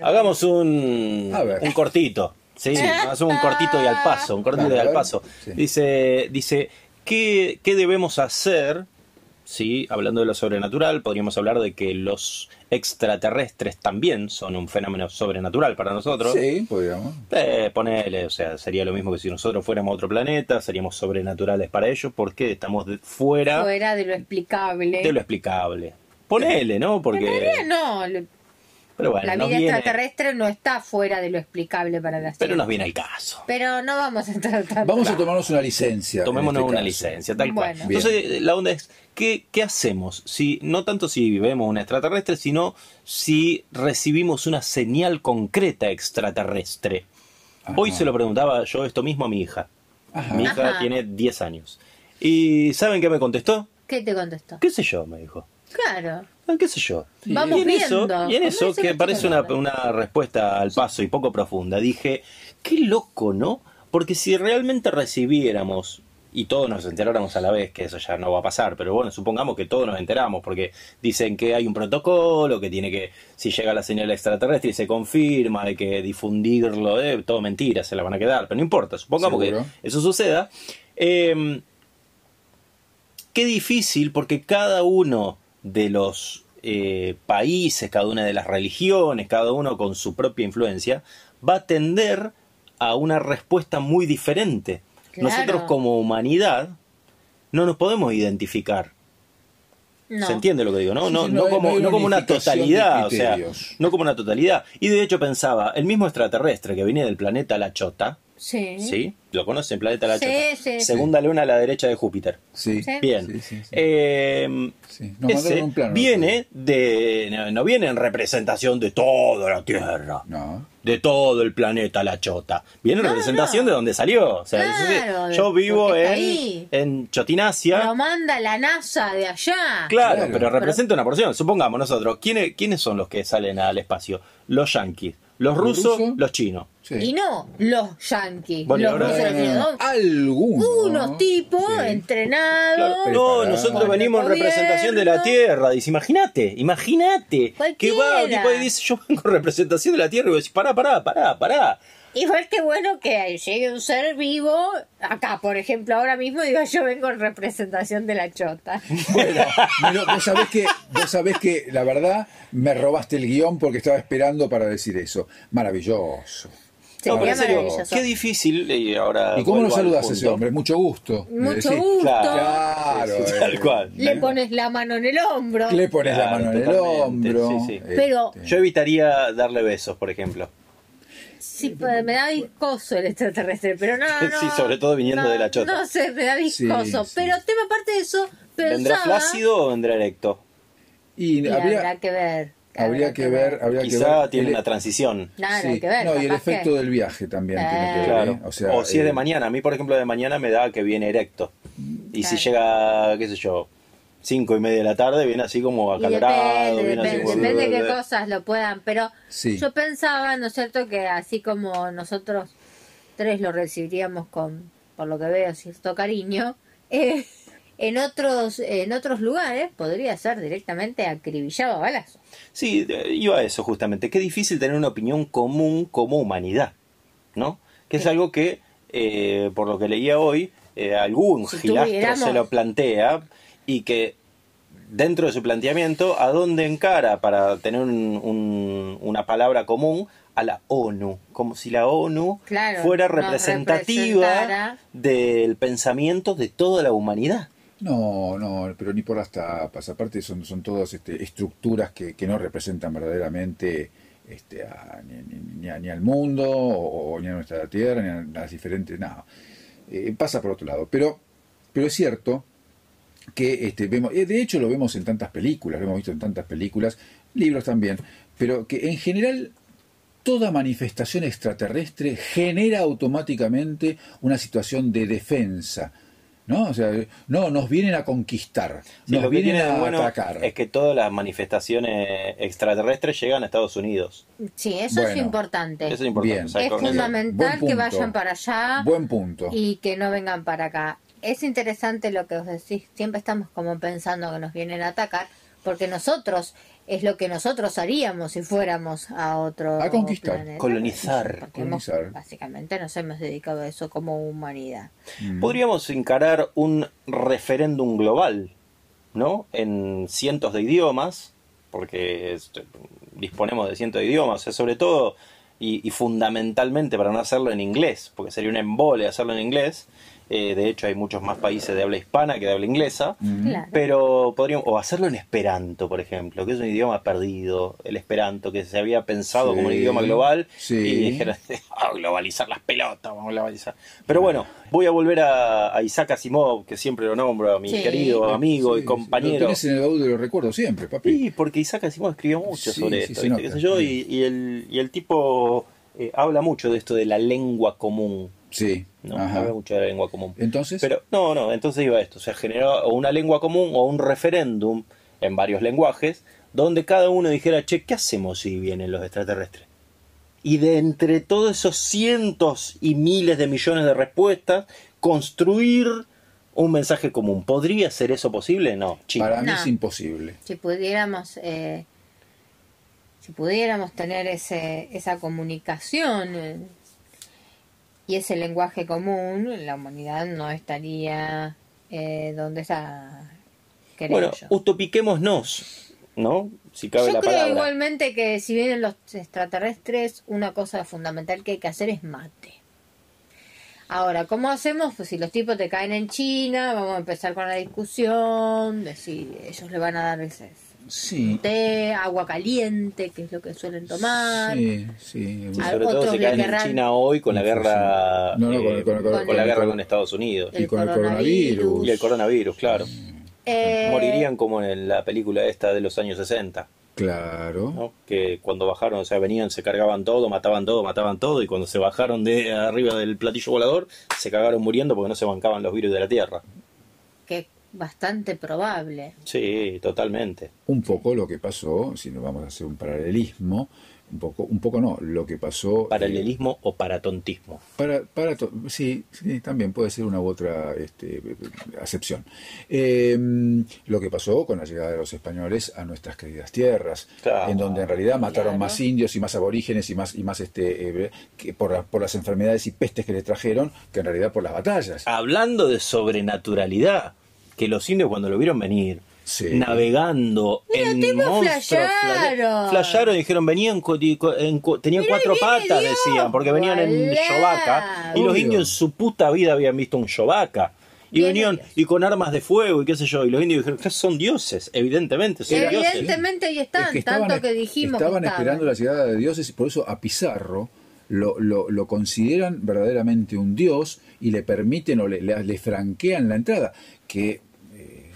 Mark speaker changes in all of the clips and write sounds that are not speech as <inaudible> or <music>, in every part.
Speaker 1: Hagamos un, un cortito. Sí, hacemos un cortito y al paso, un cortito y al paso.
Speaker 2: Sí.
Speaker 1: Dice, dice, ¿qué, ¿qué debemos hacer? Sí, hablando de lo sobrenatural, podríamos hablar de que los extraterrestres también son un fenómeno sobrenatural para nosotros.
Speaker 2: Sí, podríamos.
Speaker 1: Eh, ponele, o sea, sería lo mismo que si nosotros fuéramos a otro planeta, seríamos sobrenaturales para ellos porque estamos de- fuera
Speaker 3: Fuera de lo explicable.
Speaker 1: de lo explicable. Ponele, ¿no?
Speaker 3: En
Speaker 1: Porque.
Speaker 3: realidad no,
Speaker 1: Pero bueno,
Speaker 3: la vida
Speaker 1: viene,
Speaker 3: extraterrestre no está fuera de lo explicable para la
Speaker 1: pero
Speaker 3: ciencia.
Speaker 1: nos viene al caso.
Speaker 3: Pero no vamos a entrar tanto.
Speaker 2: Vamos a tomarnos una licencia. en
Speaker 1: Tomémonos
Speaker 2: este
Speaker 1: una
Speaker 2: caso.
Speaker 1: licencia, tal cual.
Speaker 2: Bien.
Speaker 1: Entonces, eh, la onda es, ¿qué, ¿qué hacemos? Si, no tanto si vemos un extraterrestre, sino si recibimos una señal concreta extraterrestre. Hoy se lo preguntaba yo esto mismo a mi hija.
Speaker 2: Ajá.
Speaker 1: Mi hija
Speaker 3: Ajá.
Speaker 1: tiene 10 años. ¿Y saben qué me contestó?
Speaker 3: ¿Qué te contestó?
Speaker 1: ¿Qué sé yo? Me dijo.
Speaker 3: Claro.
Speaker 1: Ah, ¿Qué sé yo?
Speaker 3: Vamos
Speaker 1: y en eso, y en eso que parece una, respuesta al paso y poco profunda, dije, qué loco, ¿no? Porque si realmente recibiéramos y todos nos enteráramos a la vez, que eso ya no va a pasar, pero bueno, supongamos que todos nos enteramos, porque dicen que hay un protocolo, que tiene que, si llega la señal extraterrestre y se confirma, hay que difundirlo, eh, todo mentira, se la van a quedar, pero no importa, supongamos
Speaker 2: Seguro.
Speaker 1: que eso suceda. Eh, qué difícil porque cada uno de los eh, países, cada una de las religiones, cada uno con su propia influencia, va a tender a una respuesta muy diferente.
Speaker 3: Claro.
Speaker 1: Nosotros como humanidad no nos podemos identificar.
Speaker 3: No.
Speaker 1: ¿Se entiende lo que digo? No, no, no
Speaker 2: no
Speaker 1: como,
Speaker 2: no
Speaker 1: como una totalidad, o sea, no como una totalidad. Y de hecho pensaba, el mismo extraterrestre que viene del planeta La Chota,
Speaker 3: Sí.
Speaker 1: ¿sí? ¿Lo conocen? Planeta La
Speaker 3: Sí,
Speaker 1: Chota.
Speaker 3: sí.
Speaker 1: Segunda luna a la derecha de Júpiter.
Speaker 2: Sí.
Speaker 1: Bien.
Speaker 2: Sí, sí, sí.
Speaker 1: Eh,
Speaker 2: Sí. Nos
Speaker 1: ese
Speaker 2: mandaron un plano.
Speaker 1: viene de. No, no viene en representación de toda la Tierra,
Speaker 2: No.
Speaker 1: de todo el planeta La Chota. Viene en
Speaker 3: No,
Speaker 1: representación
Speaker 3: no.
Speaker 1: de donde salió. O sea,
Speaker 3: Claro,
Speaker 1: yo vivo en,
Speaker 3: ahí.
Speaker 1: en Chotinasia.
Speaker 3: Lo manda la NASA de allá.
Speaker 1: Claro,
Speaker 2: Claro.
Speaker 1: pero representa una porción. Supongamos nosotros, ¿quiénes, ¿quiénes son los que salen al espacio? Los yanquis, los
Speaker 2: ¿Los
Speaker 1: rusos, los chinos.
Speaker 2: Sí.
Speaker 3: Y no los yanquis.
Speaker 1: Bueno,
Speaker 3: los rusos, ¿no?
Speaker 2: Algunos.
Speaker 3: Unos tipos
Speaker 2: Sí.
Speaker 3: entrenados.
Speaker 1: Claro, no, nosotros venimos en representación de la. Tierra. Dice, imagínate, imagínate. Que va,
Speaker 3: Cualquiera.
Speaker 1: tipo, y dice, yo vengo en representación de la Tierra. Y vos decís, pará, pará, pará, pará.
Speaker 3: Igual que bueno que llegue un ser vivo, acá por ejemplo, ahora mismo digo yo vengo en representación de la chota.
Speaker 2: Bueno, <laughs> pero vos sabés que, vos sabés que la verdad me robaste el guion porque estaba esperando para decir eso. Maravilloso.
Speaker 3: Sería maravilloso.
Speaker 1: qué difícil. Y, ahora
Speaker 2: ¿Y cómo lo saludas a ese hombre? Mucho gusto.
Speaker 3: Mucho gusto.
Speaker 2: Claro.
Speaker 1: Sí,
Speaker 2: eh,
Speaker 1: tal cual.
Speaker 3: Le pones la mano en el hombro.
Speaker 2: Le pones la mano en el hombro.
Speaker 1: sí, sí.
Speaker 3: Pero-
Speaker 2: Este,
Speaker 1: Yo evitaría darle besos, por ejemplo.
Speaker 3: Sí, pues, me da viscoso el extraterrestre, pero no, <laughs> no.
Speaker 1: Sí, sobre todo viniendo
Speaker 3: no,
Speaker 1: de la chota.
Speaker 3: No sé, me da viscoso.
Speaker 2: Sí, sí.
Speaker 3: Pero tema aparte de eso,
Speaker 1: ¿Vendrá flácido o vendrá erecto?
Speaker 2: y
Speaker 3: Y
Speaker 2: habría,
Speaker 3: habrá que ver.
Speaker 2: habría que ver, habría que
Speaker 1: Quizá
Speaker 2: ver.
Speaker 1: tiene
Speaker 2: el-
Speaker 1: una transición.
Speaker 3: Claro,
Speaker 2: sí,
Speaker 3: hay que ver.
Speaker 2: no, y el
Speaker 3: que-
Speaker 2: efecto del viaje también tiene que ver.
Speaker 1: Claro.
Speaker 2: ¿eh? O, sea,
Speaker 1: o si es de
Speaker 2: eh,
Speaker 1: mañana. A mí, por ejemplo, de mañana me da que viene erecto. Y si llega, qué sé yo, cinco y media de la tarde, viene así como acalorado.
Speaker 3: depende,
Speaker 1: viene así
Speaker 3: depende,
Speaker 1: como-
Speaker 3: depende de qué cosas lo puedan, pero
Speaker 2: Sí.
Speaker 3: yo pensaba, ¿no es cierto?, que así como nosotros tres lo recibiríamos con, por lo que veo, cierto cariño, <laughs> eh, en otros en otros lugares podría ser directamente acribillado a balazos.
Speaker 1: Sí, iba a eso justamente. Qué difícil tener una opinión común como humanidad, ¿no? Que es algo que, eh, por lo que leía hoy, eh, algún
Speaker 3: Si
Speaker 1: gilastro
Speaker 3: tuviéramos-
Speaker 1: se lo plantea y que dentro de su planteamiento, ¿a dónde encara para tener un- un- una palabra común? A la ONU, como si la ONU
Speaker 3: Claro,
Speaker 1: fuera representativa del pensamiento de toda la humanidad.
Speaker 2: No, no, pero ni por las tapas. Aparte son, son todas este, estructuras que, que no representan verdaderamente este, a- ni, ni- ni a- ni al mundo, o, o ni a nuestra tierra, ni a las diferentes... No, Eh, pasa por otro lado. Pero, pero es cierto que este, vemos, eh, de hecho lo vemos en tantas películas, lo hemos visto en tantas películas, libros también, pero que en general toda manifestación extraterrestre genera automáticamente una situación de defensa. ¿No? O sea, no, nos vienen a conquistar,
Speaker 1: Sí,
Speaker 2: nos
Speaker 1: lo que
Speaker 2: vienen
Speaker 1: tiene de
Speaker 2: a
Speaker 1: bueno
Speaker 2: atacar.
Speaker 1: es que todas las manifestaciones extraterrestres llegan a Estados Unidos.
Speaker 3: Sí, eso es importante.
Speaker 1: Eso es importante.
Speaker 2: Bien.
Speaker 1: o sea,
Speaker 3: es
Speaker 1: con eso-
Speaker 3: fundamental que vayan para allá
Speaker 2: Buen punto.
Speaker 3: y que no vengan para acá. Es interesante lo que os decís. Siempre estamos como pensando que nos vienen a atacar, porque nosotros es lo que nosotros haríamos si fuéramos a otro
Speaker 2: A conquistar.
Speaker 3: planeta.
Speaker 1: Colonizar.
Speaker 3: Hemos-
Speaker 2: Colonizar.
Speaker 3: básicamente nos hemos dedicado a eso como humanidad.
Speaker 2: Mm.
Speaker 1: Podríamos encarar un referéndum global, ¿no? En cientos de idiomas, porque disponemos de cientos de idiomas, o sea, sobre todo y, y fundamentalmente para no hacerlo en inglés, porque sería un embole hacerlo en inglés. Eh, de hecho, hay muchos más países de habla hispana que de habla inglesa.
Speaker 2: Mm.
Speaker 3: Claro.
Speaker 1: Pero podríamos, o hacerlo en esperanto, por ejemplo, que es un idioma perdido, el esperanto, que se había pensado
Speaker 2: Sí,
Speaker 1: como un idioma global,
Speaker 2: sí.
Speaker 1: y dijeron, <laughs> "Ah, globalizar las pelotas, vamos a globalizar. Pero bueno, voy a volver a, a Isaac Asimov, que siempre lo nombro, a mi
Speaker 3: Sí.
Speaker 1: querido amigo
Speaker 2: Sí,
Speaker 1: y
Speaker 2: Lo
Speaker 1: compañero.
Speaker 2: tienes en el baúl de los recuerdos siempre, papi.
Speaker 1: Sí, porque Isaac Asimov escribió mucho
Speaker 2: Sí,
Speaker 1: sobre
Speaker 2: sí,
Speaker 1: esto, ¿viste? qué sé yo, y, y el, y el tipo eh, habla mucho de esto de la lengua común,
Speaker 2: Sí.
Speaker 1: ¿no?
Speaker 2: Ajá.
Speaker 1: De la lengua común.
Speaker 2: Entonces,
Speaker 1: Pero no, no, entonces iba esto, se generó o una lengua común o un referéndum en varios lenguajes donde cada uno dijera, che, ¿qué hacemos si vienen los extraterrestres? Y de entre todos esos cientos y miles de millones de respuestas, construir un mensaje común. ¿Podría ser eso posible? No, chico.
Speaker 2: para mí
Speaker 3: No.
Speaker 2: es imposible.
Speaker 3: Si pudiéramos, eh, si pudiéramos tener ese, esa comunicación eh, y ese lenguaje común, la humanidad no estaría eh, donde está.
Speaker 1: Bueno,
Speaker 3: yo.
Speaker 1: utopiquémonos, ¿no? Si cabe
Speaker 3: Yo
Speaker 1: la
Speaker 3: creo
Speaker 1: palabra.
Speaker 3: igualmente que si vienen los extraterrestres, una cosa fundamental que hay que hacer es mate. Ahora, ¿cómo hacemos? Pues si los tipos te caen en China, vamos a empezar con la discusión de si ellos le van a dar ese
Speaker 2: Sí.
Speaker 3: té, agua caliente, que es lo que suelen tomar.
Speaker 2: Sí, sí.
Speaker 1: Sobre todo
Speaker 3: le
Speaker 1: caen en China hoy con la guerra
Speaker 2: No, no, con-
Speaker 1: eh,
Speaker 2: con- con-
Speaker 1: con la guerra con Estados Unidos
Speaker 2: Y con el coronavirus.
Speaker 1: y el coronavirus, claro.
Speaker 3: Eh,
Speaker 1: Morirían como en la película esta de los años 60,
Speaker 2: Claro.
Speaker 1: ¿no? que cuando bajaron, o sea, venían, se cargaban todo, mataban todo, mataban todo, y cuando se bajaron de arriba del platillo volador, se cagaron muriendo porque no se bancaban los virus de la Tierra.
Speaker 3: que es bastante probable.
Speaker 1: Sí, totalmente.
Speaker 2: Un poco lo que pasó, si nos vamos a hacer un paralelismo, un poco, un poco no, lo que pasó. eh,
Speaker 1: Paralelismo o paratontismo.
Speaker 2: Para, para to- sí, sí, también puede ser una u otra este, acepción. Eh, lo que pasó con la llegada de los españoles a nuestras queridas tierras,
Speaker 1: Claro.
Speaker 2: en donde en realidad mataron
Speaker 3: Claro.
Speaker 2: más indios y más aborígenes y más y más este eh, que por, la- por las enfermedades y pestes que le trajeron que en realidad por las batallas.
Speaker 1: Hablando de sobrenaturalidad, que los indios cuando lo vieron venir,
Speaker 2: Sí.
Speaker 1: navegando
Speaker 3: Mira,
Speaker 1: en monstruos,
Speaker 3: flasharon
Speaker 1: y dijeron venían tenían
Speaker 3: Mira,
Speaker 1: cuatro patas
Speaker 3: Dios.
Speaker 1: decían porque venían en yovaca y los indios en su puta vida habían visto un yovaca y venían
Speaker 3: Dios.
Speaker 1: y con armas de fuego y qué sé yo y los indios dijeron que son dioses evidentemente son
Speaker 2: Era-
Speaker 1: dioses
Speaker 3: Evidentemente ahí están,
Speaker 2: Es que estaban,
Speaker 3: tanto que dijimos
Speaker 2: estaban
Speaker 3: que
Speaker 2: esperando la llegada de dioses y por eso a Pizarro lo, lo, lo consideran verdaderamente un dios y le permiten o le, le, le franquean la entrada. Que,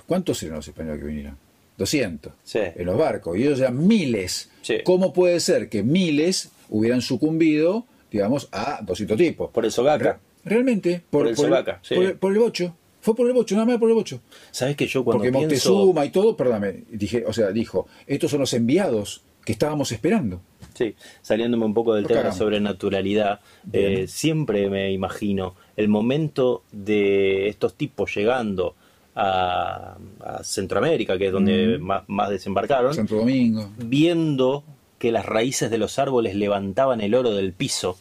Speaker 2: ¿Cuántos eran los españoles que vinieron? 200
Speaker 1: Sí.
Speaker 2: en los barcos y ellos eran miles.
Speaker 1: Sí.
Speaker 2: ¿Cómo puede ser que miles hubieran sucumbido, digamos, a 200 tipos?
Speaker 1: por el sogaca
Speaker 2: Re- realmente, por,
Speaker 1: Por el sobaca, sí.
Speaker 2: por el- por el bocho. Fue por el bocho, nada más por el bocho.
Speaker 1: sabes que yo cuando
Speaker 2: Porque
Speaker 1: pienso
Speaker 2: Moctezuma y todo, perdóname, dije, o sea, dijo, estos son los enviados que estábamos esperando.
Speaker 1: Sí, saliéndome un poco del tema de sobrenaturalidad, eh, siempre me imagino el momento de estos tipos llegando a, a Centroamérica, que es donde
Speaker 2: Mm.
Speaker 1: más, más desembarcaron,
Speaker 2: Santo Domingo.
Speaker 1: viendo que las raíces de los árboles levantaban el oro del piso,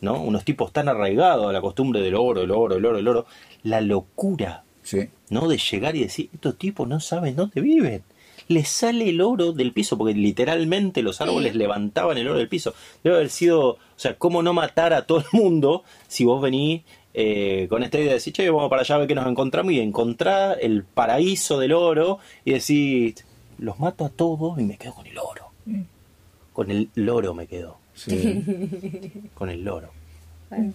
Speaker 1: ¿no? Unos tipos tan arraigados a la costumbre del oro, el oro, el oro, el oro, la locura,
Speaker 2: Sí.
Speaker 1: ¿no? De llegar y decir, estos tipos no saben dónde viven. Les sale el oro del piso, porque literalmente los árboles
Speaker 3: Sí.
Speaker 1: levantaban el oro del piso. Debe haber sido, o sea, ¿cómo no matar a todo el mundo si vos venís eh, con esta idea de decir, che, vamos para allá a ver qué nos encontramos y encontrar el paraíso del oro y decir, los mato a todos y me quedo con el oro.
Speaker 2: Mm.
Speaker 1: Con el loro me quedo,
Speaker 2: Sí.
Speaker 1: con el loro.
Speaker 3: Bueno,